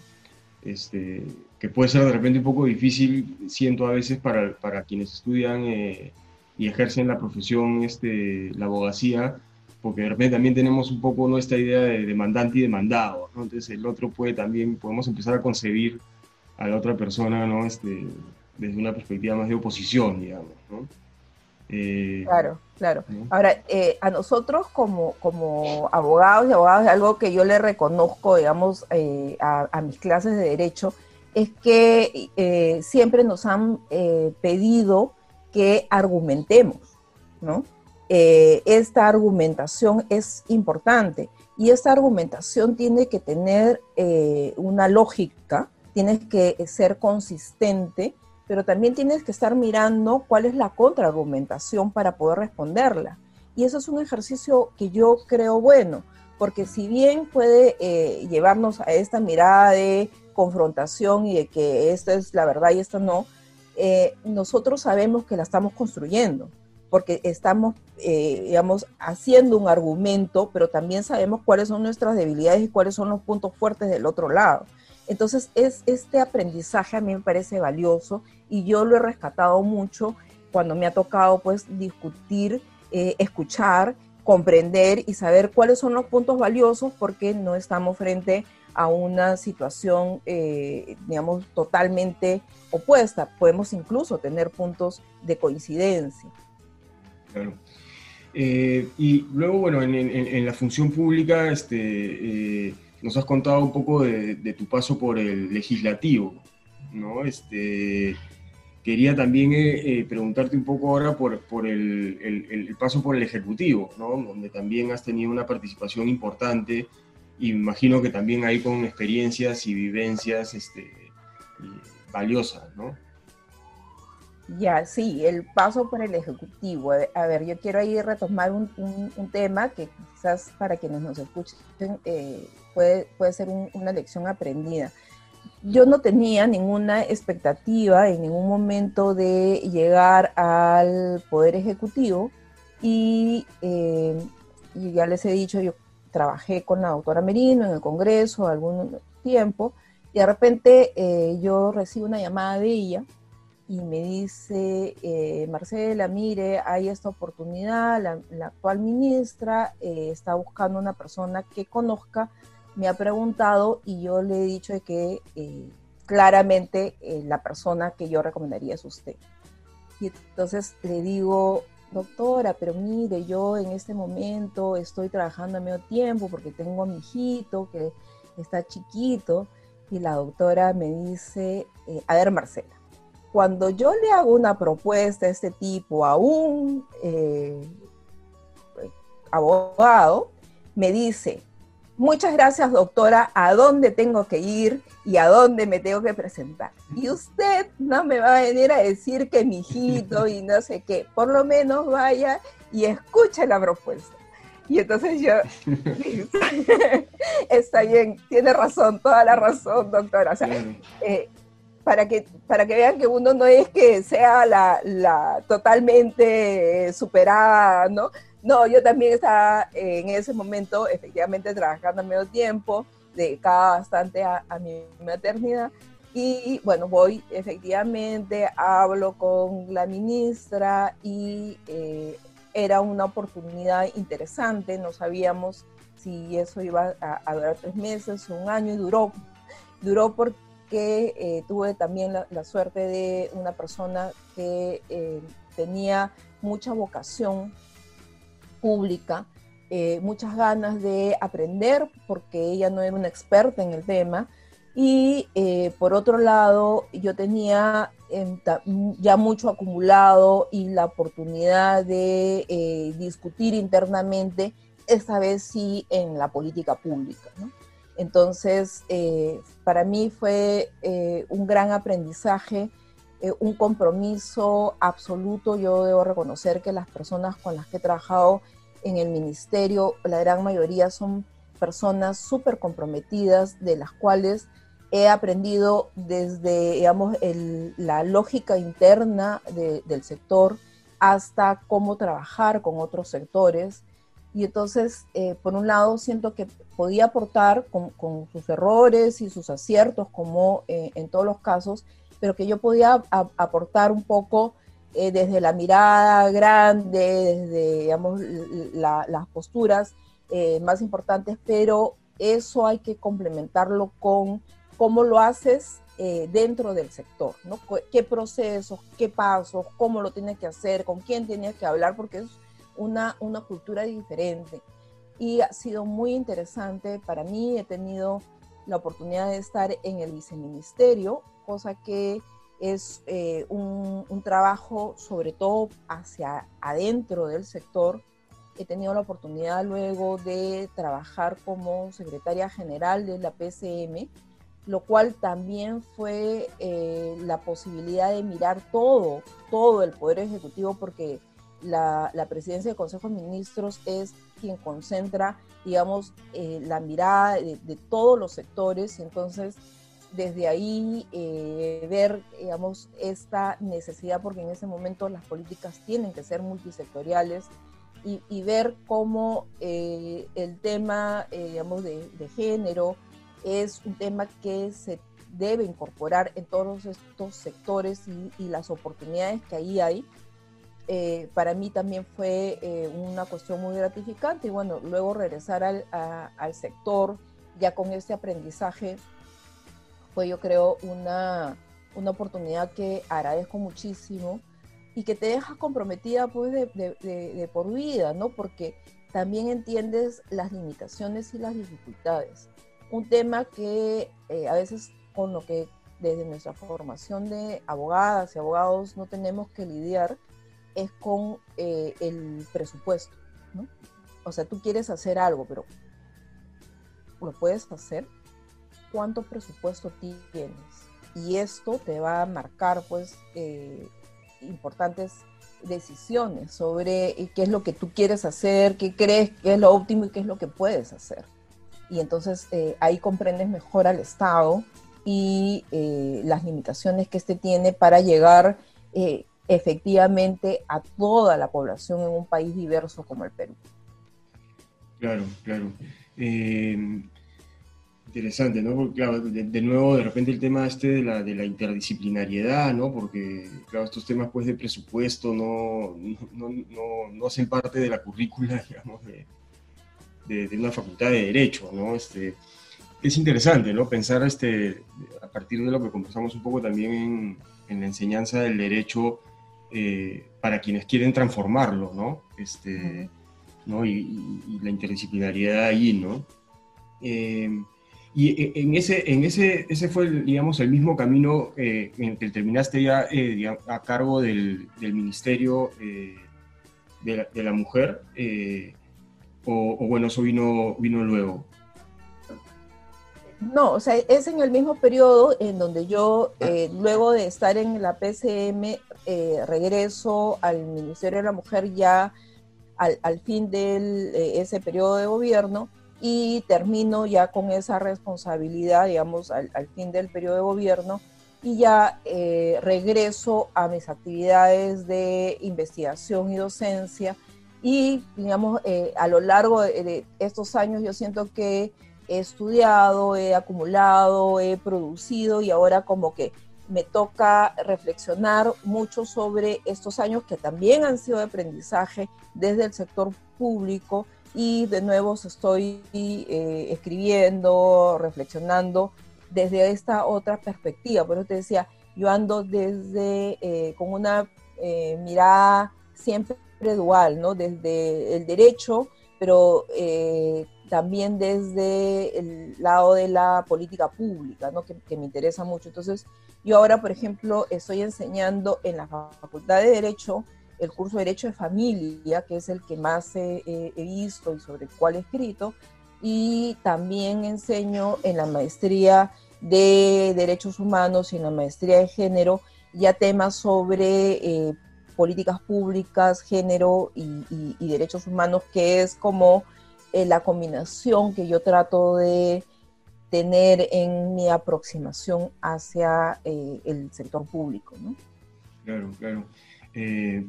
Este, que puede ser de repente un poco difícil, siento a veces, para, para quienes estudian eh, y ejercen la profesión, este, la abogacía, porque de repente también tenemos un poco nuestra idea de demandante y demandado, ¿no? Entonces el otro puede también, podemos empezar a concebir a la otra persona, ¿no? Este, desde una perspectiva más de oposición, digamos, ¿no?
Eh, claro, claro. Ahora, eh, a nosotros como, como abogados y abogadas, algo que yo le reconozco, digamos, eh, a, a, mis clases de derecho, es que siempre nos han pedido que argumentemos, ¿no? esta argumentación es importante y esta argumentación tiene que tener una lógica, tienes que ser consistente pero también tienes que estar mirando cuál es la contraargumentación para poder responderla. Y eso es un ejercicio que yo creo bueno, porque si bien puede eh, llevarnos a esta mirada de confrontación y de que esta es la verdad y esto no, eh, nosotros sabemos que la estamos construyendo, porque estamos, eh, digamos, haciendo un argumento, pero también sabemos cuáles son nuestras debilidades y cuáles son los puntos fuertes del otro lado. Entonces, es, este aprendizaje a mí me parece valioso y yo lo he rescatado mucho cuando me ha tocado pues discutir, eh, escuchar, comprender y saber cuáles son los puntos valiosos porque no estamos frente a una situación, eh, digamos, totalmente opuesta. Podemos incluso tener puntos de coincidencia.
Claro. Eh, y luego, bueno, en, la función pública, este, nos has contado un poco de, tu paso por el legislativo, ¿no? Este, quería también eh, eh, preguntarte un poco ahora por, por el, paso por el ejecutivo, ¿no? Donde también has tenido una participación importante y imagino que también ahí con experiencias y vivencias este, valiosas, ¿no?
Ya, sí, el paso por el Ejecutivo. A ver, yo quiero ahí retomar un, tema que quizás para quienes nos escuchen eh, puede, puede ser una lección aprendida. Yo no tenía ninguna expectativa en ningún momento de llegar al Poder Ejecutivo y, eh, y ya les he dicho, yo trabajé con la doctora Merino en el Congreso algún tiempo y de repente eh, yo recibo una llamada de ella y me dice, eh, Marcela, mire, hay esta oportunidad, la, actual ministra eh, está buscando una persona que conozca, me ha preguntado y yo le he dicho que eh, claramente la persona que yo recomendaría es usted. Y entonces le digo, doctora, pero mire, yo en este momento estoy trabajando a medio tiempo porque tengo a mi hijito que está chiquito y la doctora me dice, a ver Marcela, cuando yo le hago una propuesta de este tipo a un eh, abogado, me dice, muchas gracias doctora, ¿a dónde tengo que ir y a dónde me tengo que presentar? Y usted no me va a venir a decir que mi hijito y no sé qué, por lo menos vaya y escuche la propuesta. Y entonces yo, está bien, tiene razón, toda la razón, doctora. O sea, eh, para que, para que vean que uno no es que sea la, la totalmente superada, ¿no? No, yo también estaba en ese momento efectivamente trabajando a medio tiempo, dedicada bastante a, mi maternidad. Y bueno, voy efectivamente, hablo con la ministra y eh, era una oportunidad interesante, no sabíamos si eso iba a, durar tres meses un año y duró, duró porque que eh, tuve también la, suerte de una persona que eh, tenía mucha vocación pública, eh, muchas ganas de aprender, porque ella no era una experta en el tema, y por otro lado, yo tenía ya mucho acumulado y la oportunidad de discutir internamente, esta vez sí en la política pública. Entonces, eh, para mí fue eh, un gran aprendizaje, eh, un compromiso absoluto. Yo debo reconocer que las personas con las que he trabajado en el ministerio, la gran mayoría son personas súper comprometidas, de las cuales he aprendido desde, digamos, la lógica interna del sector hasta cómo trabajar con otros sectores y entonces, eh, por un lado, siento que podía aportar con, sus errores y sus aciertos, como eh, en todos los casos, pero que yo podía aportar un poco eh, desde la mirada grande, desde, digamos, las posturas más importantes, pero eso hay que complementarlo con cómo lo haces dentro del sector, ¿no? ¿Qué procesos, qué pasos, cómo lo tienes que hacer, con quién tienes que hablar, porque es una, una cultura diferente. Y ha sido muy interesante para mí. He tenido la oportunidad de estar en el viceministerio, cosa que es eh, un, un, trabajo sobre todo hacia adentro del sector. He tenido la oportunidad luego de trabajar como secretaria general de la PCM, lo cual también fue eh, la posibilidad de mirar todo, todo el Poder Ejecutivo, porque la, presidencia del Consejo de Ministros es quien concentra, digamos, eh, la mirada de, todos los sectores y entonces desde ahí eh, ver, digamos, esta necesidad, porque en ese momento las políticas tienen que ser multisectoriales y, ver cómo eh, el tema, digamos, de, género es un tema que se debe incorporar en todos estos sectores y las oportunidades que ahí hay. Eh, para mí también fue eh, una cuestión muy gratificante y bueno, luego regresar al, al, sector ya con este aprendizaje fue yo creo una, una, oportunidad que agradezco muchísimo y que te deja comprometida pues de, de, por vida, ¿no? Porque también entiendes las limitaciones y las dificultades. Un tema que eh, a veces con lo que desde nuestra formación de abogadas y abogados no tenemos que lidiar, es con eh, el presupuesto, ¿no? O sea, tú quieres hacer algo, pero ¿lo puedes hacer? ¿Cuánto presupuesto tienes? Y esto te va a marcar, pues, eh, importantes decisiones sobre eh, qué es lo que tú quieres hacer, qué crees que es lo óptimo y qué es lo que puedes hacer. Y entonces ahí comprendes mejor al Estado y las limitaciones que éste tiene para llegar efectivamente a toda la población en un país diverso como el Perú.
Claro, claro. Eh, interesante, ¿no? Porque, claro, de, nuevo, de repente el tema este de la, interdisciplinariedad, ¿no? Porque, claro, estos temas pues de presupuesto no, no, no, no hacen parte de la currícula, digamos, de, de, una facultad de Derecho, ¿no? Este, es interesante, ¿no? Pensar este, a partir de lo que conversamos un poco también en, en la enseñanza del derecho, eh, para quienes quieren transformarlo, ¿no? Este, ¿no? Y, la interdisciplinariedad ahí, ¿no? Eh, y e, en ese, en ese, ese fue, digamos, el mismo camino eh, en el que terminaste ya a cargo del, del Ministerio de la, de, la, Mujer, o, o, bueno, eso vino, vino luego.
No, o sea, es en el mismo periodo en donde yo, eh, luego de estar en la PCM, eh, regreso al Ministerio de la Mujer ya al, fin de eh, ese periodo de gobierno y termino ya con esa responsabilidad, digamos, al, fin del periodo de gobierno y ya regreso a mis actividades de investigación y docencia. Y, digamos, a lo largo de estos años yo siento que he estudiado, he acumulado, he producido y ahora como que me toca reflexionar mucho sobre estos años que también han sido de aprendizaje desde el sector público y de nuevo estoy eh, escribiendo, reflexionando desde esta otra perspectiva. Por eso te decía, yo ando desde, eh, con una eh, mirada siempre dual, ¿no? Desde el derecho, pero eh, también desde el lado de la política pública, ¿no? Que, me interesa mucho. Entonces, yo ahora, por ejemplo, estoy enseñando en la Facultad de Derecho el curso de Derecho de Familia, que es el que más he visto y sobre el cual he escrito, y también enseño en la maestría de Derechos Humanos y en la maestría de Género ya temas sobre eh, políticas públicas, género y, derechos humanos, que es como eh, la combinación que yo trato de tener en mi aproximación hacia eh, el sector público.
Claro, claro.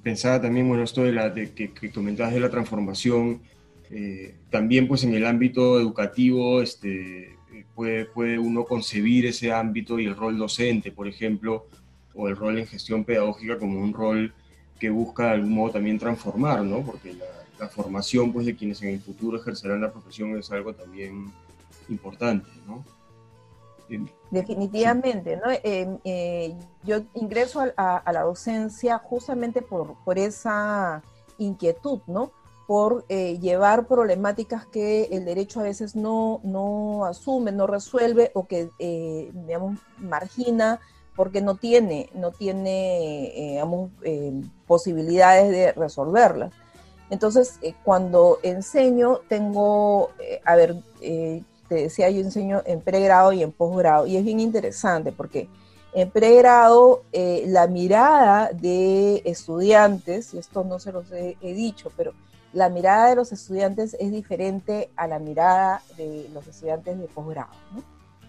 Pensaba también, bueno, esto de, la, de que, que comentabas de la transformación, también pues en el ámbito educativo, este, puede, puede uno concebir ese ámbito y el rol docente, por ejemplo, o el rol en gestión pedagógica como un rol que busca de algún modo también transformar, ¿no? Porque la, formación pues, de quienes en el futuro ejercerán la profesión es algo también importante, ¿no?
Definitivamente, ¿no? Eh, eh, yo ingreso a, a, la docencia justamente por, por esa inquietud, ¿no? por eh, llevar problemáticas que el derecho a veces no, no asume, no resuelve o que, digamos, margina porque no tiene, no tiene digamos, posibilidades de resolverlas. Entonces, cuando enseño, tengo, a ver, te decía, yo enseño en pregrado y en posgrado, y es bien interesante porque en pregrado la mirada de estudiantes, y esto no se los he dicho, pero la mirada de los estudiantes es diferente a la mirada de los estudiantes de posgrado.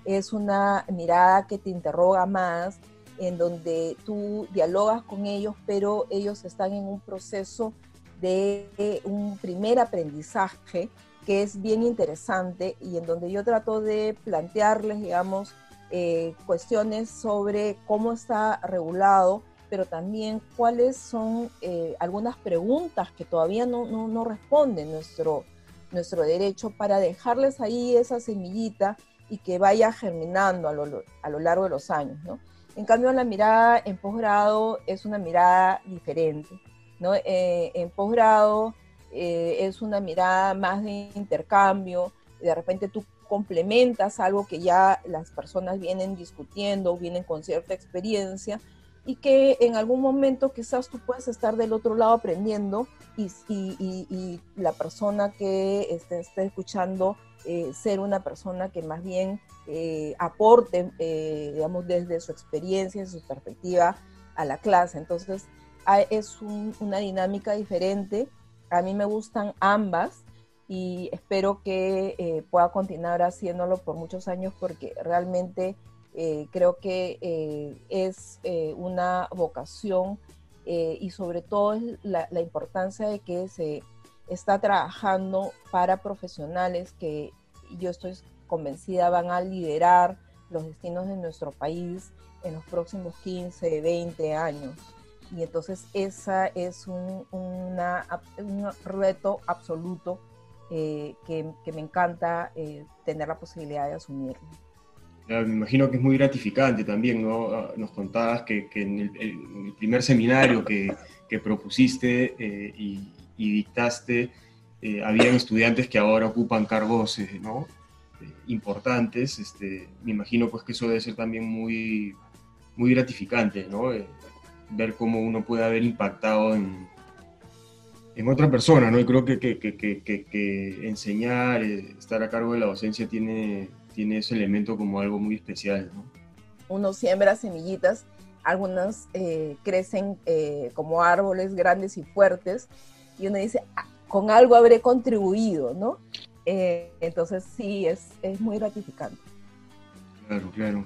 Es una mirada que te interroga más, en donde tú dialogas con ellos, pero ellos están en un proceso de un primer aprendizaje que es bien interesante y en donde yo trato de plantearles, digamos, eh, cuestiones sobre cómo está regulado pero también cuáles son eh, algunas preguntas que todavía no, no, no, nuestro, nuestro derecho para dejarles ahí esa semillita y que vaya germinando a lo, a lo largo de los años, ¿no? En cambio, la mirada en posgrado es una mirada diferente, ¿no? Eh, en posgrado eh, es una mirada más de intercambio, de repente tú complementas algo que ya las personas vienen discutiendo, vienen con cierta experiencia, y que en algún momento quizás tú puedes estar del otro lado aprendiendo y, y, la persona que esté, esté escuchando eh, ser una persona que más bien eh, aporte, eh, digamos, desde su experiencia, su perspectiva a la clase. Entonces, es una dinámica diferente. A mí me gustan ambas y espero que pueda continuar haciéndolo por muchos años porque realmente eh, creo que eh, es eh, una vocación y sobre todo es la, importancia de que se está trabajando para profesionales que yo estoy convencida van a liderar los destinos de nuestro país en los próximos 15, 20 años. Y entonces esa es un, un reto absoluto que, que, me encanta tener la posibilidad de asumirlo
me imagino que es muy gratificante también, ¿no? Ah, nos contabas que, en, el, primer seminario que, propusiste eh, y, dictaste, eh, habían estudiantes que ahora ocupan cargos, eh, ¿no? importantes. Este, me imagino pues que eso debe ser también muy, muy gratificante, ¿no? Ver cómo uno puede haber impactado en, en otra persona, ¿no? Y creo que, que, que enseñar, estar a cargo de la docencia tiene tiene ese elemento como algo muy especial. ¿no?
Uno siembra semillitas, algunas eh, crecen eh, como árboles grandes y fuertes, y uno dice, ah, con algo habré contribuido, ¿no? Eh, entonces sí, es, es muy gratificante.
Claro, claro.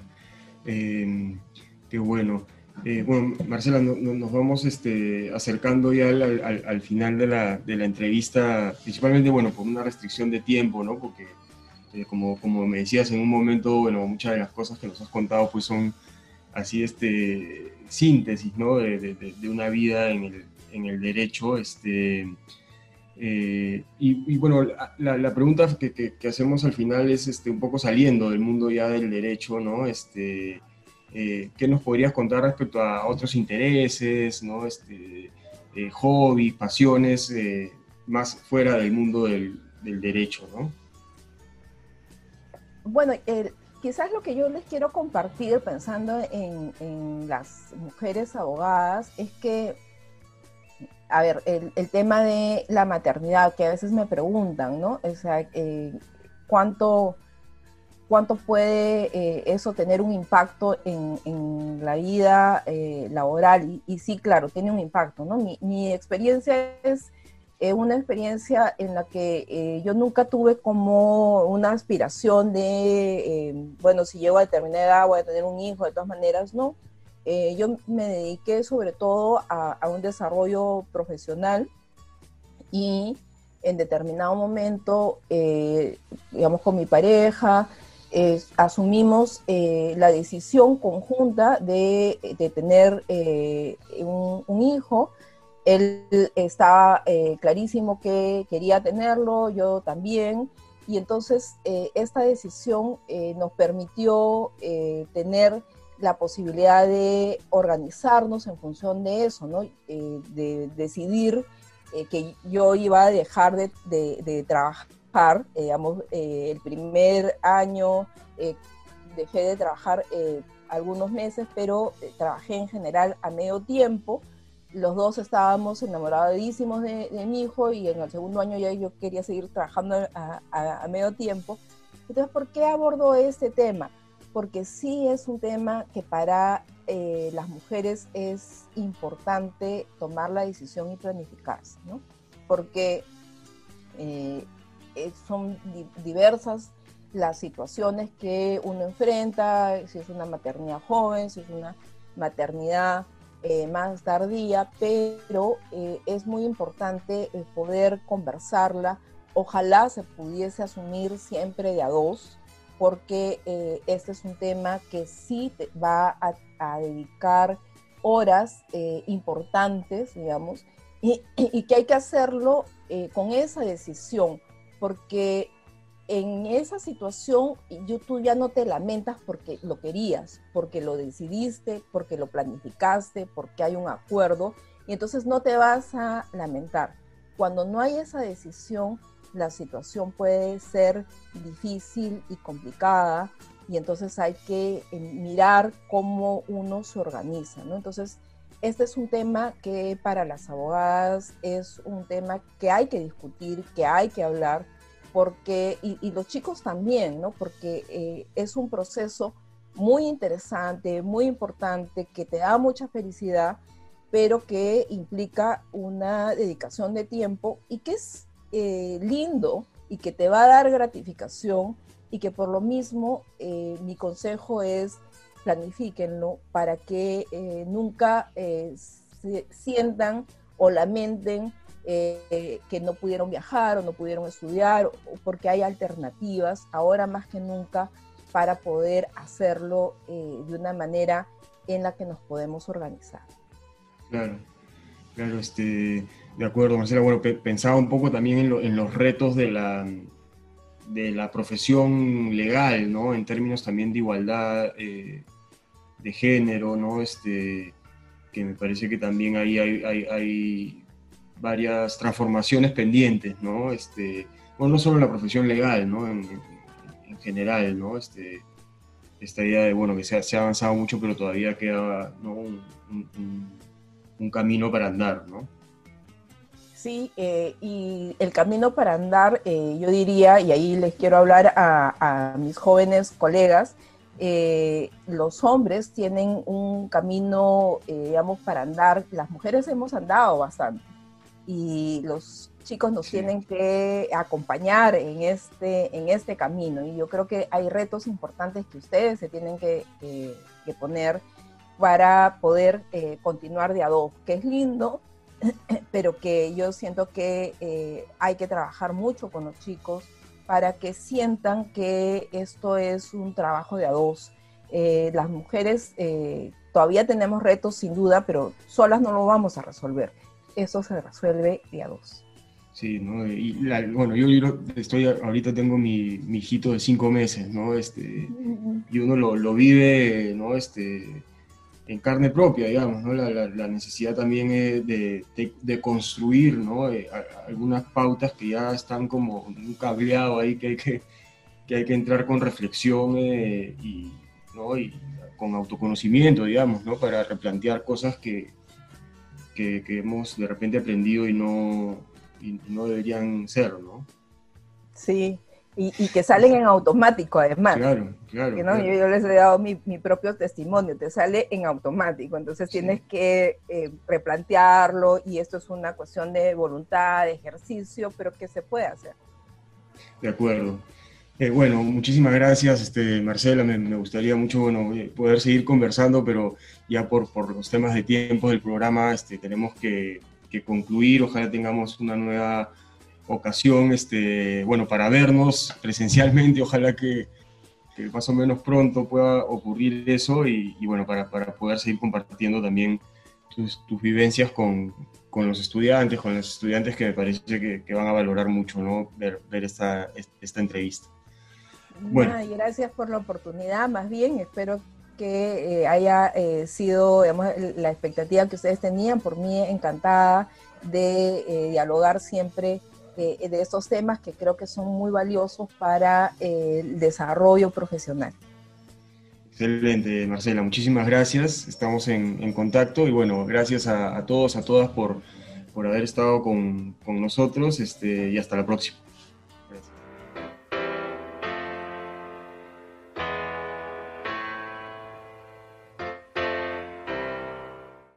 Em, qué bueno. Bueno, Marcela, nos vamos este, acercando ya al, al, final de la, entrevista, principalmente, bueno, por una restricción de tiempo, ¿no? Porque este, como, me decías en un momento, bueno, muchas de las cosas que nos has contado pues son así, este, síntesis, ¿no? De, una vida en el, en el derecho, este, Eh, y, bueno, la, pregunta que, que, hacemos al final es este, un poco saliendo del mundo ya del derecho, ¿no? Este, eh, ¿Qué nos podrías contar respecto a otros intereses, ¿no? Este, eh, hobbies, pasiones, más fuera del mundo del, del derecho, ¿no?
Bueno, quizás lo que yo les quiero compartir pensando en, las mujeres abogadas es que a ver, el, tema de la maternidad, que a veces me preguntan, ¿no? O sea, eh, ¿cuánto, ¿cuánto puede eh, eso tener un impacto en, la vida eh, laboral? Y, sí, claro, tiene un impacto, ¿no? Mi, experiencia es una experiencia en la que yo nunca tuve como una aspiración de, bueno, si llego a determinada edad voy a tener un hijo, de todas maneras, no eh, yo me dediqué sobre todo a, un desarrollo profesional y en determinado momento, eh, digamos, con mi pareja, asumimos eh, la decisión conjunta de, tener un, un, hijo. Él estaba clarísimo que quería tenerlo, yo también, y entonces esta decisión nos permitió tener la posibilidad de organizarnos en función de eso, ¿no? Eh, de decidir eh, que yo iba a dejar de, trabajar, eh, digamos, el primer año dejé de trabajar algunos meses, pero trabajé en general a medio tiempo. Los dos estábamos enamoradísimos de, mi hijo y en el segundo año ya yo quería seguir trabajando a, a medio tiempo. Entonces, ¿por qué abordo este tema? porque sí es un tema que para eh, las mujeres es importante tomar la decisión y planificarse, ¿no? Porque eh, son diversas las situaciones que uno enfrenta, si es una maternidad joven, si es una maternidad eh, más tardía, pero es muy importante poder conversarla. Ojalá se pudiese asumir siempre de a dos, porque eh, este es un tema que sí va a, dedicar horas eh, importantes, digamos, y, que hay que hacerlo eh, con esa decisión, porque en esa situación yo, tú ya no te lamentas porque lo querías, porque lo decidiste, porque lo planificaste, porque hay un acuerdo, y entonces no te vas a lamentar. Cuando no hay esa decisión, la situación puede ser difícil y complicada y entonces hay que eh, mirar cómo uno se organiza, ¿no? Entonces, este es un tema que para las abogadas es un tema que hay que discutir, que hay que hablar, porque, y, los chicos también, ¿no? Porque eh, es un proceso muy interesante, muy importante, que te da mucha felicidad, pero que implica una dedicación de tiempo y que es eh, lindo y que te va a dar gratificación y que por lo mismo eh, mi consejo es planifíquenlo para que eh, nunca se sientan o lamenten que no pudieron viajar o no pudieron estudiar, porque hay alternativas ahora más que nunca para poder hacerlo de una manera en la que nos podemos organizar.
Claro, claro, este, de acuerdo, Marcela. Bueno, pensaba un poco también en, los retos de la, de la profesión legal, ¿no? En términos también de igualdad eh, de género, ¿no? Este, que me parece que también ahí hay, varias transformaciones pendientes, ¿no? Este, no solo en la profesión legal, ¿no? En, general, ¿no? Este, esta idea de, bueno, que se ha, avanzado mucho, pero todavía queda un, un camino para andar, ¿no?
Sí, eh, y el camino para andar, eh, yo diría, y ahí les quiero hablar a, mis jóvenes colegas, eh, los hombres tienen un camino, digamos, para andar, las mujeres hemos andado bastante, y los chicos nos tienen que acompañar en este, en este camino, y yo creo que hay retos importantes que ustedes se tienen que, que poner para poder continuar de a dos, que es lindo, pero que yo siento que eh, hay que trabajar mucho con los chicos para que sientan que esto es un trabajo de a dos. Eh, las mujeres eh, todavía tenemos retos sin duda, pero solas no lo vamos a resolver. Eso se resuelve de a dos.
Sí, ¿no? Y bueno, yo, estoy, ahorita tengo mi, mi, hijito de cinco meses, ¿no? Este, y uno lo, lo, vive, ¿no? Este, en carne propia, digamos, ¿no? La, necesidad también de, de, construir, ¿no? Eh, algunas pautas que ya están como un cableado ahí que hay que, que, hay que entrar con reflexión eh, y, ¿no? y con autoconocimiento, digamos, ¿no? Para replantear cosas que, que, que hemos de repente aprendido y no, y no deberían ser, ¿no?
Sí, y, y, que salen en automático además.
Claro, claro.
Yo, les he dado mi, mi, propio testimonio, te sale en automático, entonces tienes que eh, replantearlo y esto es una cuestión de voluntad, de ejercicio, pero que se puede hacer.
De acuerdo. Eh, bueno, muchísimas gracias, este, Marcela. Me, me, gustaría mucho bueno, eh, poder seguir conversando, pero ya por, por los temas de tiempo del programa este, tenemos que que concluir. Ojalá tengamos una nueva ocasión, este, bueno, para vernos presencialmente. Ojalá que, más o menos pronto pueda ocurrir eso y, bueno, para, para, poder seguir compartiendo también tus, tus vivencias con, con, los estudiantes, con los estudiantes que me parece que, que van a valorar mucho, ¿no? Ver, ver esta, esta entrevista.
Bueno. gracias por la oportunidad, más bien espero que eh, haya eh, sido digamos, la expectativa que ustedes tenían. Por mí encantada de eh, dialogar siempre de estos temas que creo que son muy valiosos para el desarrollo profesional.
Excelente, Marcela. Muchísimas gracias. Estamos en, en contacto y bueno, gracias a, a, todos, a todas por, por haber estado con, con nosotros este, y hasta la próxima.